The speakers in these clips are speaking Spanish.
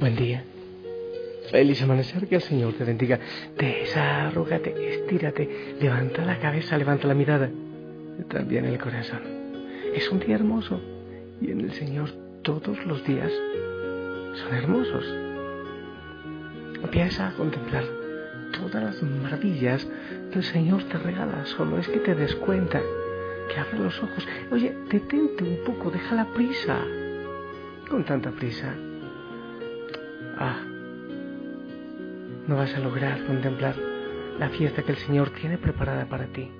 Buen día. Feliz amanecer, que el Señor te bendiga. Desarrúgate, estírate, levanta la cabeza, levanta la mirada, también el corazón. Es un día hermoso y en el Señor todos los días son hermosos. Empieza a contemplar todas las maravillas que el Señor te regala. Solo es que te des cuenta, que abra los ojos. Oye, detente un poco, deja la prisa. Con tanta prisa no vas a lograr contemplar la fiesta que el Señor tiene preparada para ti.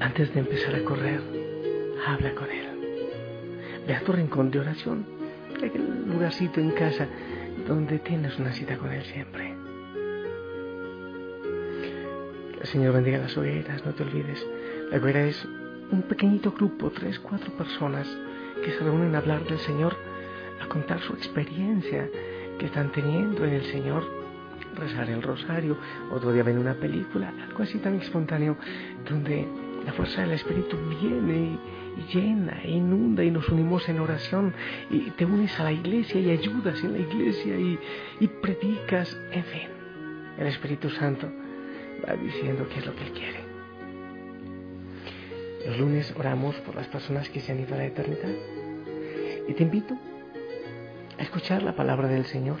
Antes de empezar a correr, habla con Él. Ve a tu rincón de oración, aquel lugarcito en casa donde tienes una cita con Él siempre. El Señor bendiga las hogueras, no te olvides. La hoguera es un pequeñito grupo, tres, cuatro personas que se reúnen a hablar del Señor a contar su experiencia que están teniendo en el Señor, rezar el rosario, otro día ven una película, algo así tan espontáneo, donde la fuerza del Espíritu viene y, llena, e inunda y nos unimos en oración y te unes a la iglesia y ayudas en la iglesia y, y predicas, en fin, el Espíritu Santo va diciendo qué es lo que Él quiere. Los lunes oramos por las personas que se han ido a la eternidad y te invito a escuchar la palabra del Señor,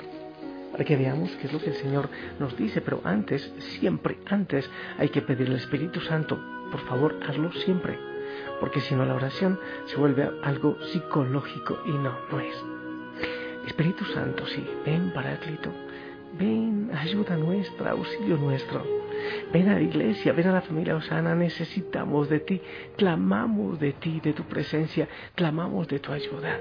para que veamos qué es lo que el Señor nos dice. Pero antes, siempre antes, hay que pedir al Espíritu Santo, por favor, hazlo siempre, porque si no la oración se vuelve algo psicológico y no, no es. Espíritu Santo, sí, ven Paráclito, ven ayuda nuestra, auxilio nuestro. Ven a la iglesia, ven a la familia Osana, necesitamos de ti, clamamos de ti, de tu presencia, clamamos de tu ayuda.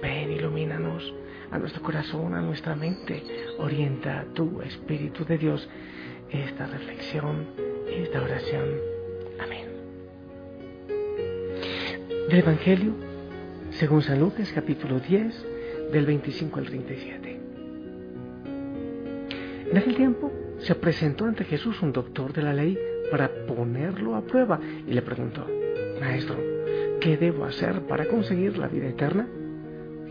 Ven, ilumínanos a nuestro corazón, a nuestra mente. Orienta tu Espíritu de Dios esta reflexión, esta oración. Amén. Del Evangelio, según San Lucas, capítulo 10, del 25 al 37. En aquel tiempo se presentó ante Jesús un doctor de la ley para ponerlo a prueba y le preguntó, Maestro, ¿qué debo hacer para conseguir la vida eterna?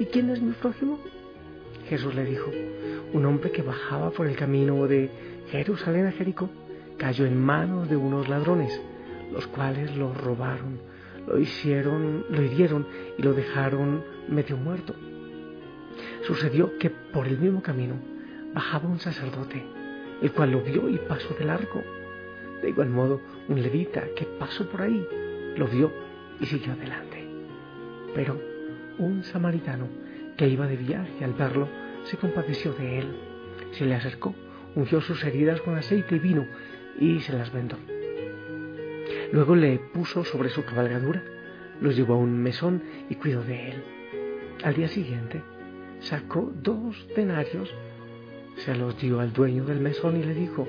¿Y quién es mi prójimo? Jesús le dijo, un hombre que bajaba por el camino de Jerusalén a Jericó cayó en manos de unos ladrones, los cuales lo robaron, lo hicieron, lo hirieron y lo dejaron medio muerto. Sucedió que por el mismo camino bajaba un sacerdote, el cual lo vio y pasó de largo. De igual modo, un levita que pasó por ahí lo vio y siguió adelante. Pero un samaritano que iba de viaje al verlo se compadeció de él, se le acercó, ungió sus heridas con aceite y vino y se las vendó. Luego le puso sobre su cabalgadura, lo llevó a un mesón y cuidó de él. Al día siguiente sacó dos denarios, se los dio al dueño del mesón y le dijo,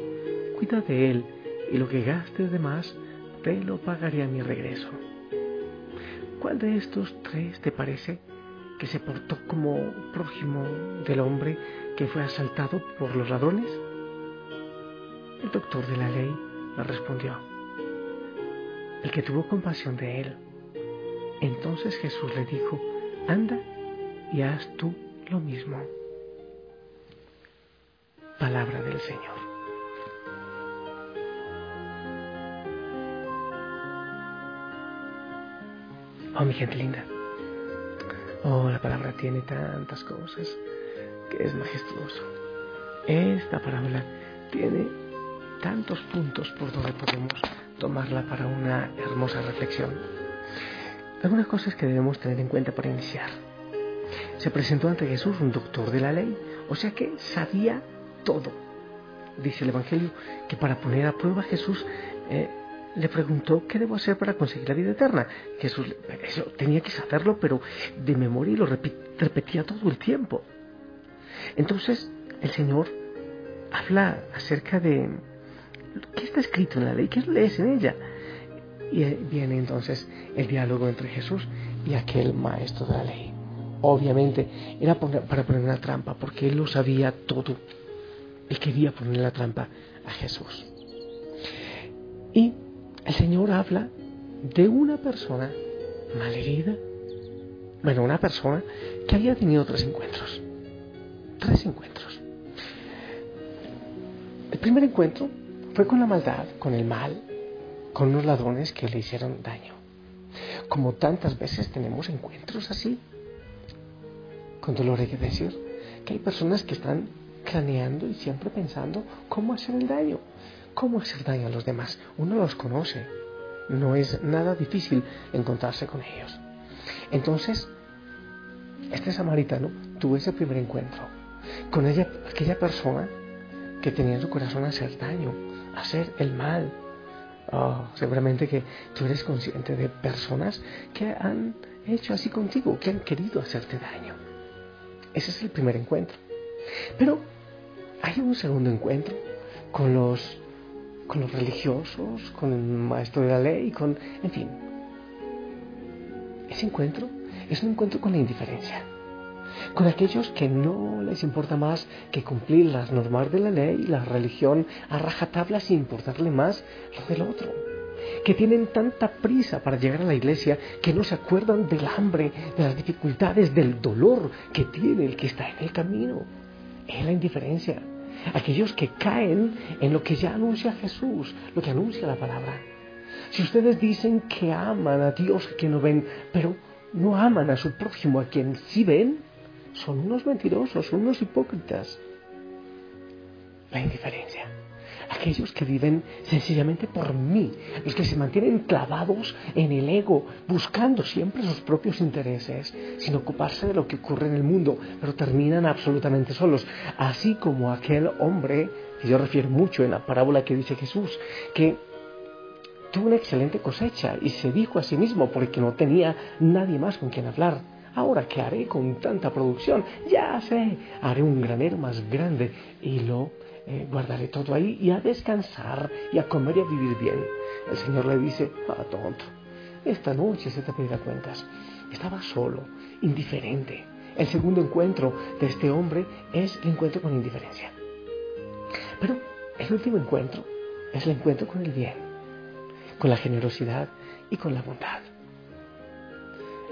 cuida de él y lo que gastes de más te lo pagaré a mi regreso. ¿Cuál de estos tres te parece que se portó como prójimo del hombre que fue asaltado por los ladrones? El doctor de la ley le respondió, el que tuvo compasión de él. Entonces Jesús le dijo, anda y haz tú lo mismo. Palabra del Señor. Oh, mi gente linda. Oh, la palabra tiene tantas cosas que es majestuoso. Esta parábola tiene tantos puntos por donde podemos tomarla para una hermosa reflexión. Algunas cosas que debemos tener en cuenta para iniciar. Se presentó ante Jesús un doctor de la ley, o sea que sabía todo. Dice el Evangelio que para poner a prueba Jesús eh, le preguntó qué debo hacer para conseguir la vida eterna. Jesús eso, tenía que saberlo, pero de memoria y lo repetía todo el tiempo. Entonces el Señor habla acerca de qué está escrito en la ley, qué lees en ella. Y viene entonces el diálogo entre Jesús y aquel maestro de la ley. Obviamente era para poner una trampa, porque él lo sabía todo. Él quería poner la trampa a Jesús. Y el Señor habla de una persona malherida. Bueno, una persona que había tenido tres encuentros. Tres encuentros. El primer encuentro fue con la maldad, con el mal, con unos ladrones que le hicieron daño. Como tantas veces tenemos encuentros así. Con dolor hay que decir que hay personas que están craneando y siempre pensando cómo hacer el daño, cómo hacer daño a los demás. Uno los conoce, no es nada difícil encontrarse con ellos. Entonces, este samaritano tuvo ese primer encuentro con ella, aquella persona que tenía en su corazón hacer daño, hacer el mal. Oh, seguramente que tú eres consciente de personas que han hecho así contigo, que han querido hacerte daño. Ese es el primer encuentro. Pero hay un segundo encuentro con los, con los religiosos, con el maestro de la ley, con, en fin. Ese encuentro es un encuentro con la indiferencia con aquellos que no les importa más que cumplir las normas de la ley, la religión a rajatabla sin importarle más lo del otro, que tienen tanta prisa para llegar a la iglesia que no se acuerdan del hambre, de las dificultades, del dolor que tiene el que está en el camino. Es la indiferencia. Aquellos que caen en lo que ya anuncia Jesús, lo que anuncia la palabra. Si ustedes dicen que aman a Dios que no ven, pero no aman a su prójimo a quien sí ven, son unos mentirosos, son unos hipócritas. La indiferencia. Aquellos que viven sencillamente por mí, los que se mantienen clavados en el ego, buscando siempre sus propios intereses, sin ocuparse de lo que ocurre en el mundo, pero terminan absolutamente solos. Así como aquel hombre, que yo refiero mucho en la parábola que dice Jesús, que tuvo una excelente cosecha y se dijo a sí mismo porque no tenía nadie más con quien hablar Ahora, ¿qué haré con tanta producción? Ya sé, haré un granero más grande y lo eh, guardaré todo ahí y a descansar y a comer y a vivir bien. El Señor le dice, ah, tonto, esta noche se te pedirá cuentas. Estaba solo, indiferente. El segundo encuentro de este hombre es el encuentro con indiferencia. Pero el último encuentro es el encuentro con el bien, con la generosidad y con la bondad.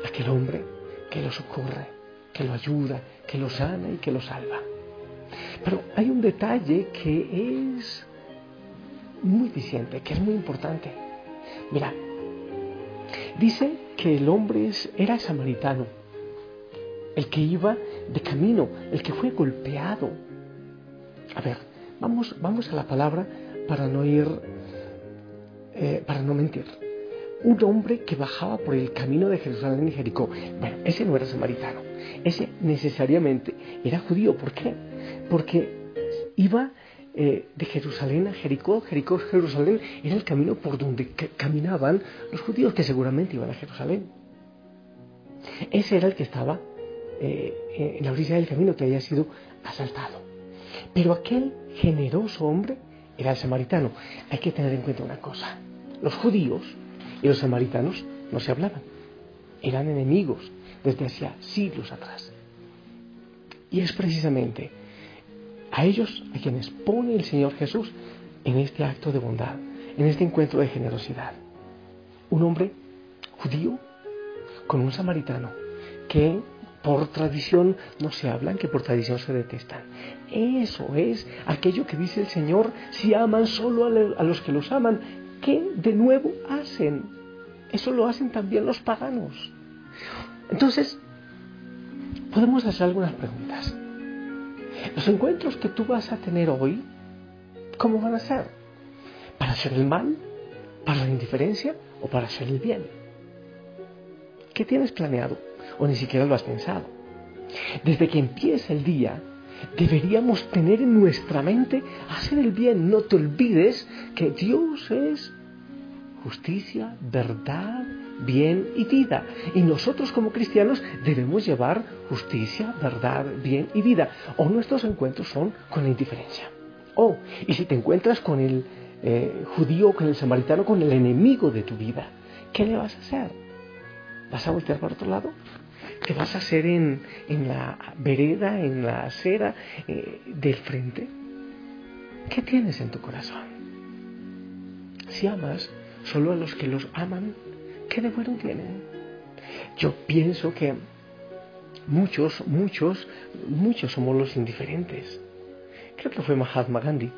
Aquel hombre que lo socorre, que lo ayuda, que lo sana y que lo salva. Pero hay un detalle que es muy diciente, que es muy importante. Mira, dice que el hombre era samaritano, el que iba de camino, el que fue golpeado. A ver, vamos, vamos a la palabra para no ir, eh, para no mentir un hombre que bajaba por el camino de Jerusalén y Jericó. Bueno, ese no era samaritano, ese necesariamente era judío. ¿Por qué? Porque iba eh, de Jerusalén a Jericó, Jericó, Jerusalén, era el camino por donde caminaban los judíos que seguramente iban a Jerusalén. Ese era el que estaba eh, en la orilla del camino que había sido asaltado. Pero aquel generoso hombre era el samaritano. Hay que tener en cuenta una cosa. Los judíos y los samaritanos no se hablaban. Eran enemigos desde hacía siglos atrás. Y es precisamente a ellos a quienes pone el Señor Jesús en este acto de bondad, en este encuentro de generosidad. Un hombre judío con un samaritano que por tradición no se hablan, que por tradición se detestan. Eso es aquello que dice el Señor, si aman solo a los que los aman, ¿qué de nuevo hacen? Eso lo hacen también los paganos. Entonces, podemos hacer algunas preguntas. Los encuentros que tú vas a tener hoy, ¿cómo van a ser? ¿Para hacer el mal? ¿Para la indiferencia? ¿O para hacer el bien? ¿Qué tienes planeado? ¿O ni siquiera lo has pensado? Desde que empieza el día, deberíamos tener en nuestra mente hacer el bien. No te olvides que Dios es justicia, verdad, bien y vida. Y nosotros como cristianos debemos llevar justicia, verdad, bien y vida. O nuestros encuentros son con la indiferencia. O, y si te encuentras con el eh, judío, con el samaritano, con el enemigo de tu vida, ¿qué le vas a hacer? ¿Vas a voltear para otro lado? ¿Te vas a hacer en, la vereda, en la acera eh, del frente? ¿Qué tienes en tu corazón? Si amas solo a los que los aman, ¿qué de bueno tienen? Yo pienso que muchos, muchos, muchos somos los indiferentes. Creo que fue Mahatma Gandhi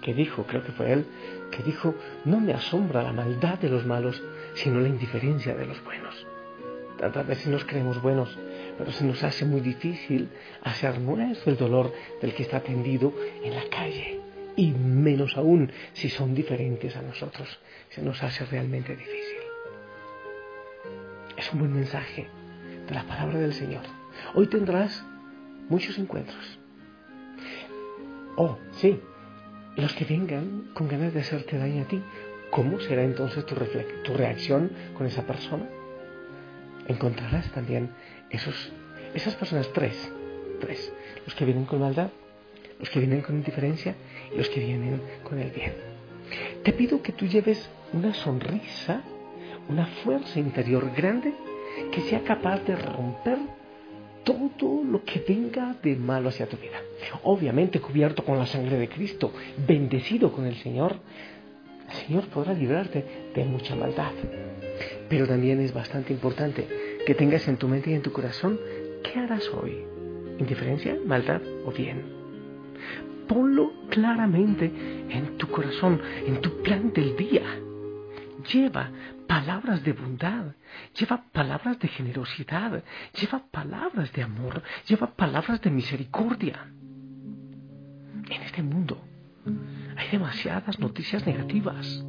que dijo, creo que fue él, que dijo, no me asombra la maldad de los malos, sino la indiferencia de los buenos. Tantas veces nos creemos buenos, pero se nos hace muy difícil hacer nuestro el dolor del que está tendido en la calle. Y menos aún si son diferentes a nosotros. Se nos hace realmente difícil. Es un buen mensaje de la palabra del Señor. Hoy tendrás muchos encuentros. Oh, sí, los que vengan con ganas de hacerte daño a ti, ¿cómo será entonces tu, tu reacción con esa persona? Encontrarás también esos, esas personas, tres, tres, los que vienen con maldad, los que vienen con indiferencia y los que vienen con el bien. Te pido que tú lleves una sonrisa, una fuerza interior grande que sea capaz de romper todo lo que venga de malo hacia tu vida. Obviamente cubierto con la sangre de Cristo, bendecido con el Señor, el Señor podrá librarte de mucha maldad. Pero también es bastante importante que tengas en tu mente y en tu corazón qué harás hoy. ¿Indiferencia, maldad o bien? Ponlo claramente en tu corazón, en tu plan del día. Lleva palabras de bondad, lleva palabras de generosidad, lleva palabras de amor, lleva palabras de misericordia. En este mundo hay demasiadas noticias negativas,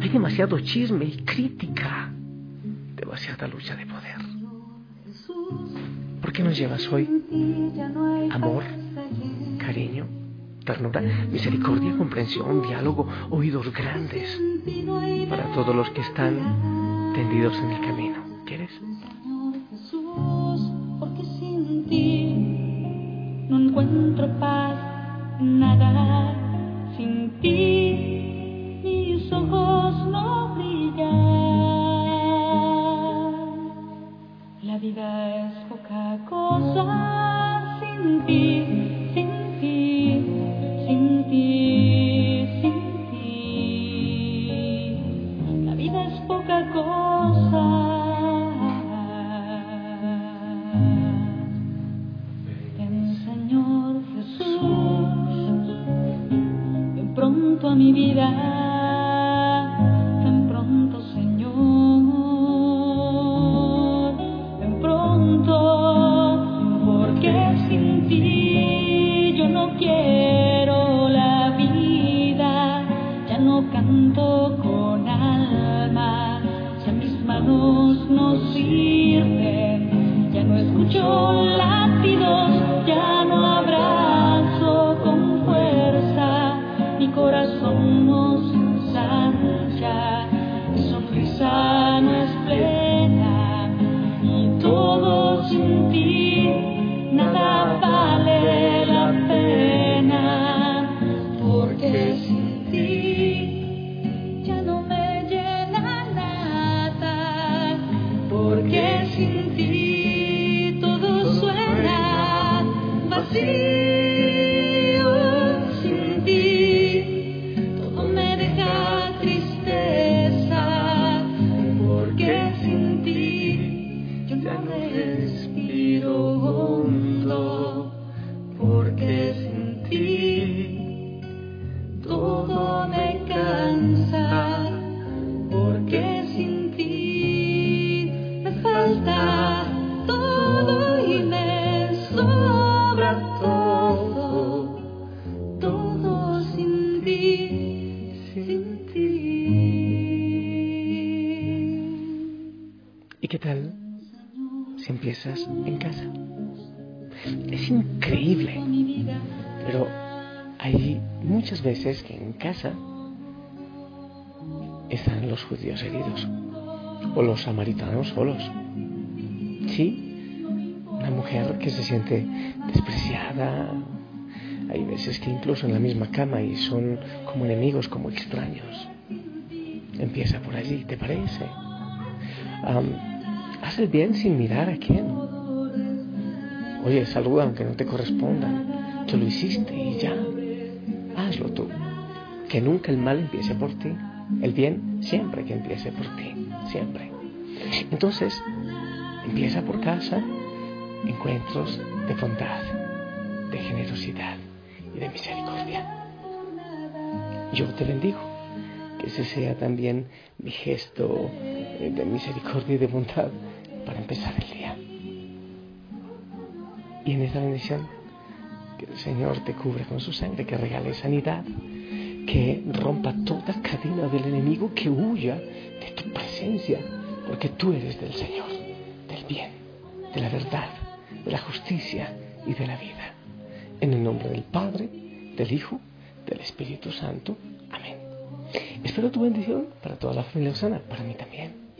hay demasiado chisme y crítica, demasiada lucha de poder. ¿Por qué nos llevas hoy amor, cariño, ternura, misericordia, comprensión, diálogo, oídos grandes? Para todos los que están tendidos en el camino. No sirven, ya no escucho veces que en casa están los judíos heridos o los samaritanos solos. Sí, una mujer que se siente despreciada. Hay veces que incluso en la misma cama y son como enemigos, como extraños. Empieza por allí, ¿te parece? haz el bien sin mirar a quién. Oye, saluda aunque no te corresponda. Tú lo hiciste y ya. Hazlo tú. Que nunca el mal empiece por ti. El bien siempre que empiece por ti. Siempre. Entonces, empieza por casa encuentros de bondad, de generosidad y de misericordia. Yo te bendigo, que ese sea también mi gesto de misericordia y de bondad para empezar el día. Y en esta bendición, el Señor te cubra con su sangre, que regale sanidad, que rompa toda cadena del enemigo, que huya de tu presencia, porque tú eres del Señor, del bien, de la verdad, de la justicia y de la vida. En el nombre del Padre, del Hijo, del Espíritu Santo. Amén. Espero tu bendición para toda la familia Osana, para mí también.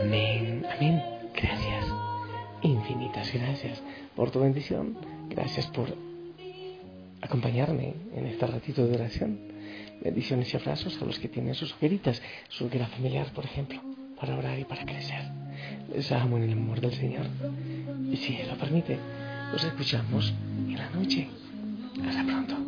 Amén, amén. Gracias. Infinitas gracias por tu bendición. Gracias por acompañarme en este ratito de oración. Bendiciones y abrazos a los que tienen sus hogueritas, su hoguera familiar, por ejemplo, para orar y para crecer. Les amo en el amor del Señor. Y si Él lo permite, los escuchamos en la noche. Hasta. Pronto,